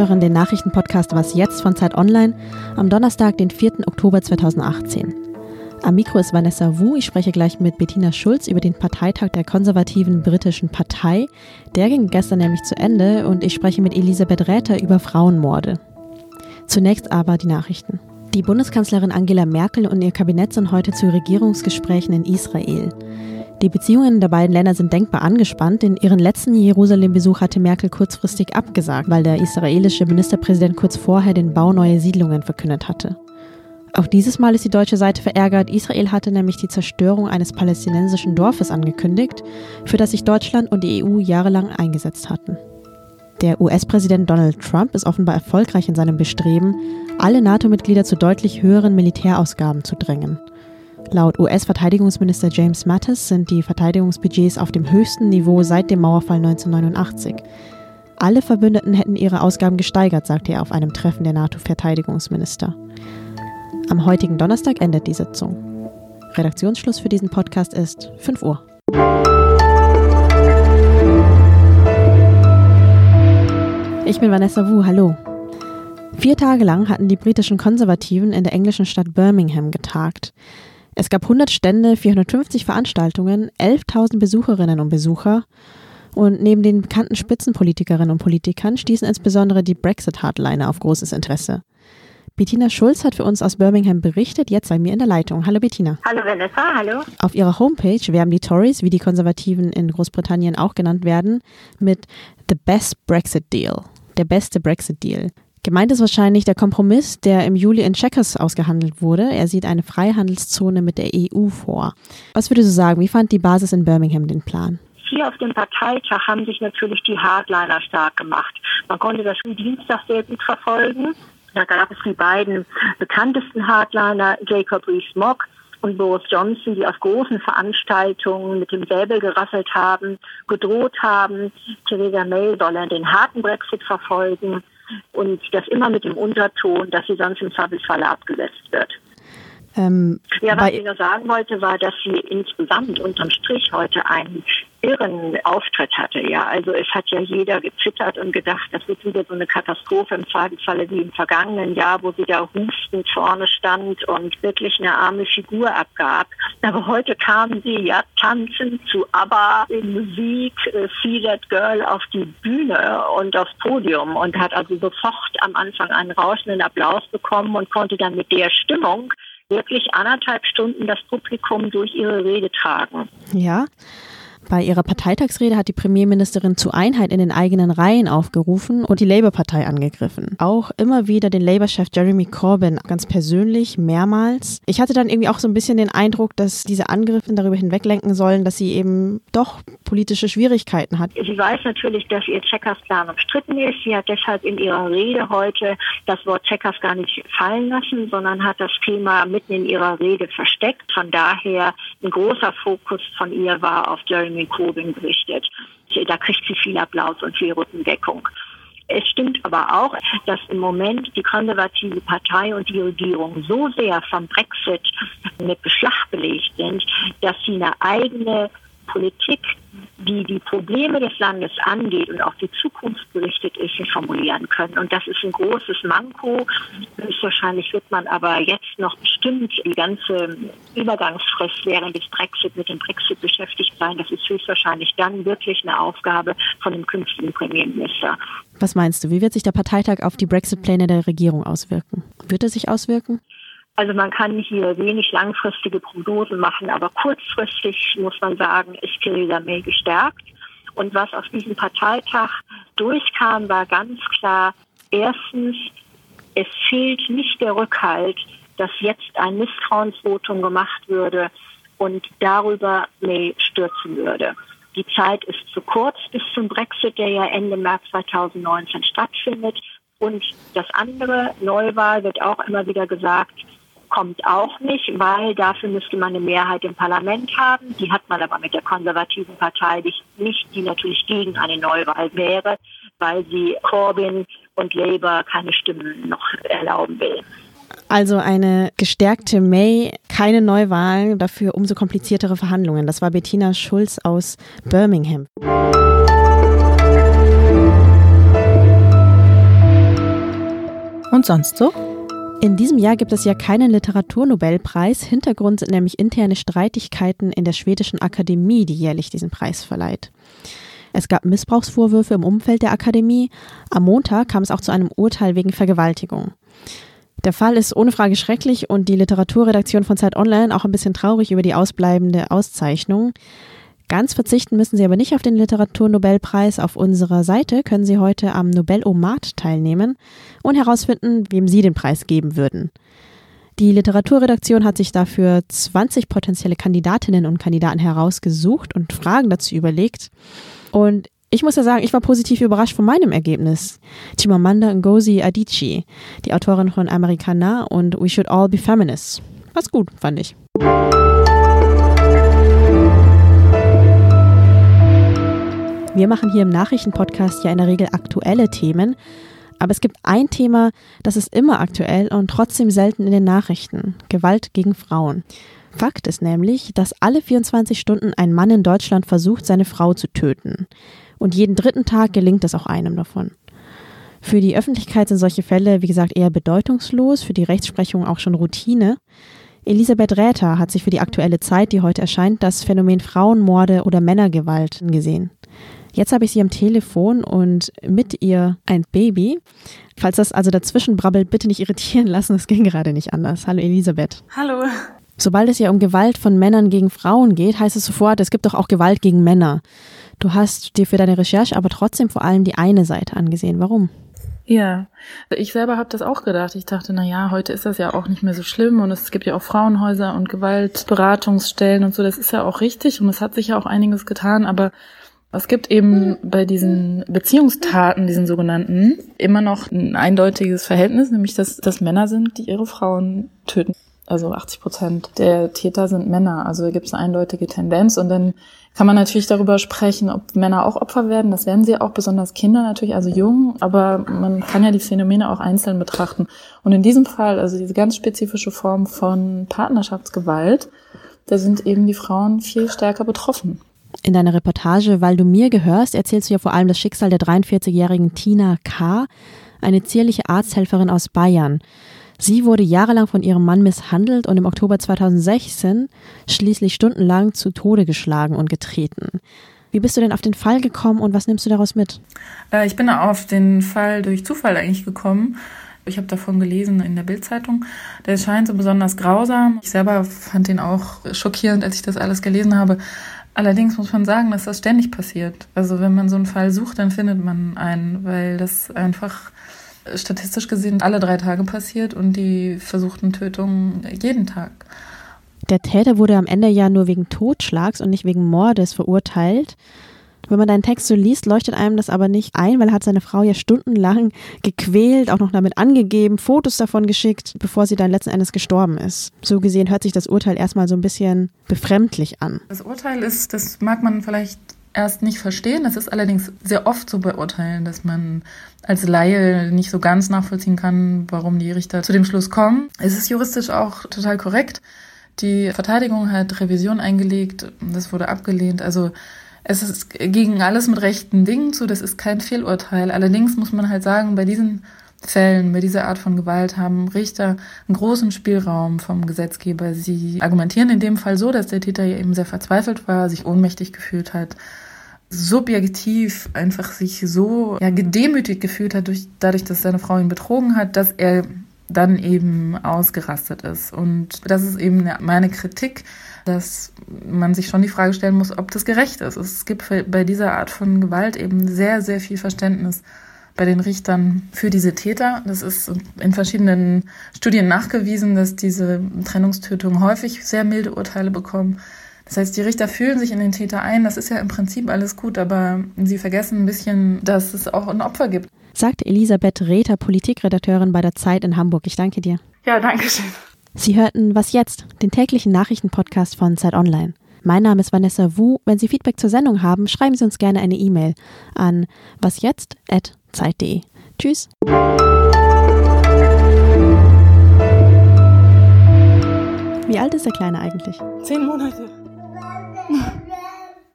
hören den Nachrichtenpodcast Was jetzt von Zeit Online am Donnerstag, den 4. Oktober 2018. Am Mikro ist Vanessa Wu. Ich spreche gleich mit Bettina Schulz über den Parteitag der konservativen britischen Partei. Der ging gestern nämlich zu Ende und ich spreche mit Elisabeth Räther über Frauenmorde. Zunächst aber die Nachrichten. Die Bundeskanzlerin Angela Merkel und ihr Kabinett sind heute zu Regierungsgesprächen in Israel. Die Beziehungen der beiden Länder sind denkbar angespannt. In ihren letzten Jerusalem-Besuch hatte Merkel kurzfristig abgesagt, weil der israelische Ministerpräsident kurz vorher den Bau neuer Siedlungen verkündet hatte. Auch dieses Mal ist die deutsche Seite verärgert. Israel hatte nämlich die Zerstörung eines palästinensischen Dorfes angekündigt, für das sich Deutschland und die EU jahrelang eingesetzt hatten. Der US-Präsident Donald Trump ist offenbar erfolgreich in seinem Bestreben, alle NATO-Mitglieder zu deutlich höheren Militärausgaben zu drängen. Laut US-Verteidigungsminister James Mattis sind die Verteidigungsbudgets auf dem höchsten Niveau seit dem Mauerfall 1989. Alle Verbündeten hätten ihre Ausgaben gesteigert, sagte er auf einem Treffen der NATO-Verteidigungsminister. Am heutigen Donnerstag endet die Sitzung. Redaktionsschluss für diesen Podcast ist 5 Uhr. Ich bin Vanessa Wu, hallo. Vier Tage lang hatten die britischen Konservativen in der englischen Stadt Birmingham getagt. Es gab 100 Stände, 450 Veranstaltungen, 11.000 Besucherinnen und Besucher. Und neben den bekannten Spitzenpolitikerinnen und Politikern stießen insbesondere die Brexit-Hardliner auf großes Interesse. Bettina Schulz hat für uns aus Birmingham berichtet, jetzt bei mir in der Leitung. Hallo Bettina. Hallo Vanessa, hallo. Auf ihrer Homepage werben die Tories, wie die Konservativen in Großbritannien auch genannt werden, mit The Best Brexit Deal, der beste Brexit Deal. Gemeint ist wahrscheinlich der Kompromiss, der im Juli in Checkers ausgehandelt wurde. Er sieht eine Freihandelszone mit der EU vor. Was würdest du sagen, wie fand die Basis in Birmingham den Plan? Hier auf dem Parteitag haben sich natürlich die Hardliner stark gemacht. Man konnte das am Dienstag sehr gut verfolgen. Da gab es die beiden bekanntesten Hardliner, Jacob Rees-Mogg und Boris Johnson, die auf großen Veranstaltungen mit dem Säbel gerasselt haben, gedroht haben, Theresa May solle den harten Brexit verfolgen und das immer mit dem Unterton, dass sie sonst im Zweifelsfalle abgesetzt wird. Ähm, ja, was ich nur sagen wollte, war, dass sie insgesamt unterm Strich heute einen irren Auftritt hatte. Ja, also es hat ja jeder gezittert und gedacht, das wird wieder so eine Katastrophe im Zweifelsfalle wie im vergangenen Jahr, wo sie da hustend vorne stand und wirklich eine arme Figur abgab. Aber heute kam sie ja tanzend zu ABBA in Musik, äh, See That Girl auf die Bühne und aufs Podium und hat also sofort am Anfang einen rauschenden Applaus bekommen und konnte dann mit der Stimmung wirklich anderthalb Stunden das Publikum durch ihre Rede tragen. Ja. Bei ihrer Parteitagsrede hat die Premierministerin zu Einheit in den eigenen Reihen aufgerufen und die Labour-Partei angegriffen. Auch immer wieder den Labour-Chef Jeremy Corbyn ganz persönlich mehrmals. Ich hatte dann irgendwie auch so ein bisschen den Eindruck, dass diese Angriffe darüber hinweglenken sollen, dass sie eben doch politische Schwierigkeiten hat. Sie weiß natürlich, dass ihr Checkers-Plan umstritten ist. Sie hat deshalb in ihrer Rede heute das Wort Checkers gar nicht fallen lassen, sondern hat das Thema mitten in ihrer Rede versteckt. Von daher ein großer Fokus von ihr war auf Jeremy Corbyn berichtet. Da kriegt sie viel Applaus und viel Rückendeckung. Es stimmt aber auch, dass im Moment die konservative Partei und die Regierung so sehr vom Brexit mit Beschlag belegt sind, dass sie eine eigene Politik die die Probleme des Landes angeht und auch die Zukunft berichtet ist, formulieren können. Und das ist ein großes Manko. Höchstwahrscheinlich wird man aber jetzt noch bestimmt die ganze Übergangsfrist während des Brexit mit dem Brexit beschäftigt sein. Das ist höchstwahrscheinlich dann wirklich eine Aufgabe von dem künftigen Premierminister. Was meinst du, wie wird sich der Parteitag auf die Brexit-Pläne der Regierung auswirken? Wird er sich auswirken? Also man kann hier wenig langfristige Prognosen machen, aber kurzfristig muss man sagen, ist Theresa May gestärkt. Und was auf diesem Parteitag durchkam, war ganz klar, erstens, es fehlt nicht der Rückhalt, dass jetzt ein Misstrauensvotum gemacht würde und darüber May stürzen würde. Die Zeit ist zu kurz bis zum Brexit, der ja Ende März 2019 stattfindet. Und das andere, Neuwahl, wird auch immer wieder gesagt, kommt auch nicht, weil dafür müsste man eine Mehrheit im Parlament haben. Die hat man aber mit der konservativen Partei nicht, die natürlich gegen eine Neuwahl wäre, weil sie Corbyn und Labour keine Stimmen noch erlauben will. Also eine gestärkte May, keine Neuwahlen, dafür umso kompliziertere Verhandlungen. Das war Bettina Schulz aus Birmingham. Und sonst so? In diesem Jahr gibt es ja keinen Literaturnobelpreis. Hintergrund sind nämlich interne Streitigkeiten in der schwedischen Akademie, die jährlich diesen Preis verleiht. Es gab Missbrauchsvorwürfe im Umfeld der Akademie. Am Montag kam es auch zu einem Urteil wegen Vergewaltigung. Der Fall ist ohne Frage schrecklich und die Literaturredaktion von Zeit Online auch ein bisschen traurig über die ausbleibende Auszeichnung. Ganz verzichten müssen Sie aber nicht auf den Literaturnobelpreis. Auf unserer Seite können Sie heute am Nobelomat teilnehmen und herausfinden, wem Sie den Preis geben würden. Die Literaturredaktion hat sich dafür 20 potenzielle Kandidatinnen und Kandidaten herausgesucht und Fragen dazu überlegt. Und ich muss ja sagen, ich war positiv überrascht von meinem Ergebnis. Chimamanda Ngozi Adichie, die Autorin von Americana und We Should All Be Feminists. Was gut, fand ich. Wir machen hier im Nachrichtenpodcast ja in der Regel aktuelle Themen, aber es gibt ein Thema, das ist immer aktuell und trotzdem selten in den Nachrichten. Gewalt gegen Frauen. Fakt ist nämlich, dass alle 24 Stunden ein Mann in Deutschland versucht, seine Frau zu töten. Und jeden dritten Tag gelingt es auch einem davon. Für die Öffentlichkeit sind solche Fälle, wie gesagt, eher bedeutungslos, für die Rechtsprechung auch schon Routine. Elisabeth Räther hat sich für die aktuelle Zeit, die heute erscheint, das Phänomen Frauenmorde oder Männergewalt gesehen. Jetzt habe ich sie am Telefon und mit ihr ein Baby. Falls das also dazwischen brabbelt, bitte nicht irritieren lassen, es ging gerade nicht anders. Hallo Elisabeth. Hallo. Sobald es ja um Gewalt von Männern gegen Frauen geht, heißt es sofort, es gibt doch auch Gewalt gegen Männer. Du hast dir für deine Recherche aber trotzdem vor allem die eine Seite angesehen. Warum? Ja, ich selber habe das auch gedacht. Ich dachte, na ja, heute ist das ja auch nicht mehr so schlimm und es gibt ja auch Frauenhäuser und Gewaltberatungsstellen und so. Das ist ja auch richtig und es hat sich ja auch einiges getan, aber es gibt eben bei diesen Beziehungstaten, diesen sogenannten, immer noch ein eindeutiges Verhältnis, nämlich dass das Männer sind, die ihre Frauen töten. Also 80 Prozent der Täter sind Männer. Also da gibt es eine eindeutige Tendenz und dann kann man natürlich darüber sprechen, ob Männer auch Opfer werden. Das werden sie auch, besonders Kinder natürlich, also jung. Aber man kann ja die Phänomene auch einzeln betrachten. Und in diesem Fall, also diese ganz spezifische Form von Partnerschaftsgewalt, da sind eben die Frauen viel stärker betroffen. In deiner Reportage Weil du mir gehörst, erzählst du ja vor allem das Schicksal der 43-jährigen Tina K., eine zierliche Arzthelferin aus Bayern. Sie wurde jahrelang von ihrem Mann misshandelt und im Oktober 2016 schließlich stundenlang zu Tode geschlagen und getreten. Wie bist du denn auf den Fall gekommen und was nimmst du daraus mit? Äh, ich bin auf den Fall durch Zufall eigentlich gekommen. Ich habe davon gelesen in der Bildzeitung. Der scheint so besonders grausam. Ich selber fand ihn auch schockierend, als ich das alles gelesen habe. Allerdings muss man sagen, dass das ständig passiert. Also wenn man so einen Fall sucht, dann findet man einen, weil das einfach statistisch gesehen alle drei Tage passiert und die versuchten Tötungen jeden Tag. Der Täter wurde am Ende ja nur wegen Totschlags und nicht wegen Mordes verurteilt. Wenn man deinen Text so liest, leuchtet einem das aber nicht ein, weil er hat seine Frau ja stundenlang gequält, auch noch damit angegeben, Fotos davon geschickt, bevor sie dann letzten Endes gestorben ist. So gesehen hört sich das Urteil erstmal so ein bisschen befremdlich an. Das Urteil ist, das mag man vielleicht erst nicht verstehen. Das ist allerdings sehr oft so bei Urteilen, dass man als Laie nicht so ganz nachvollziehen kann, warum die Richter zu dem Schluss kommen. Es ist juristisch auch total korrekt. Die Verteidigung hat Revision eingelegt, das wurde abgelehnt. Also es ist gegen alles mit rechten Dingen zu, das ist kein Fehlurteil. Allerdings muss man halt sagen, bei diesen Fällen, bei dieser Art von Gewalt haben Richter einen großen Spielraum vom Gesetzgeber. Sie argumentieren in dem Fall so, dass der Täter eben sehr verzweifelt war, sich ohnmächtig gefühlt hat, subjektiv einfach sich so ja, gedemütigt gefühlt hat, durch, dadurch, dass seine Frau ihn betrogen hat, dass er dann eben ausgerastet ist. Und das ist eben meine Kritik, dass man sich schon die Frage stellen muss, ob das gerecht ist. Es gibt bei dieser Art von Gewalt eben sehr, sehr viel Verständnis bei den Richtern für diese Täter. Das ist in verschiedenen Studien nachgewiesen, dass diese Trennungstötungen häufig sehr milde Urteile bekommen. Das heißt, die Richter fühlen sich in den Täter ein. Das ist ja im Prinzip alles gut, aber sie vergessen ein bisschen, dass es auch ein Opfer gibt. Sagt Elisabeth Rether, Politikredakteurin bei der Zeit in Hamburg. Ich danke dir. Ja, danke schön. Sie hörten Was jetzt? Den täglichen Nachrichtenpodcast von Zeit Online. Mein Name ist Vanessa Wu. Wenn Sie Feedback zur Sendung haben, schreiben Sie uns gerne eine E-Mail an wasjetzt.zeit.de. Tschüss. Wie alt ist der Kleine eigentlich? Zehn Monate.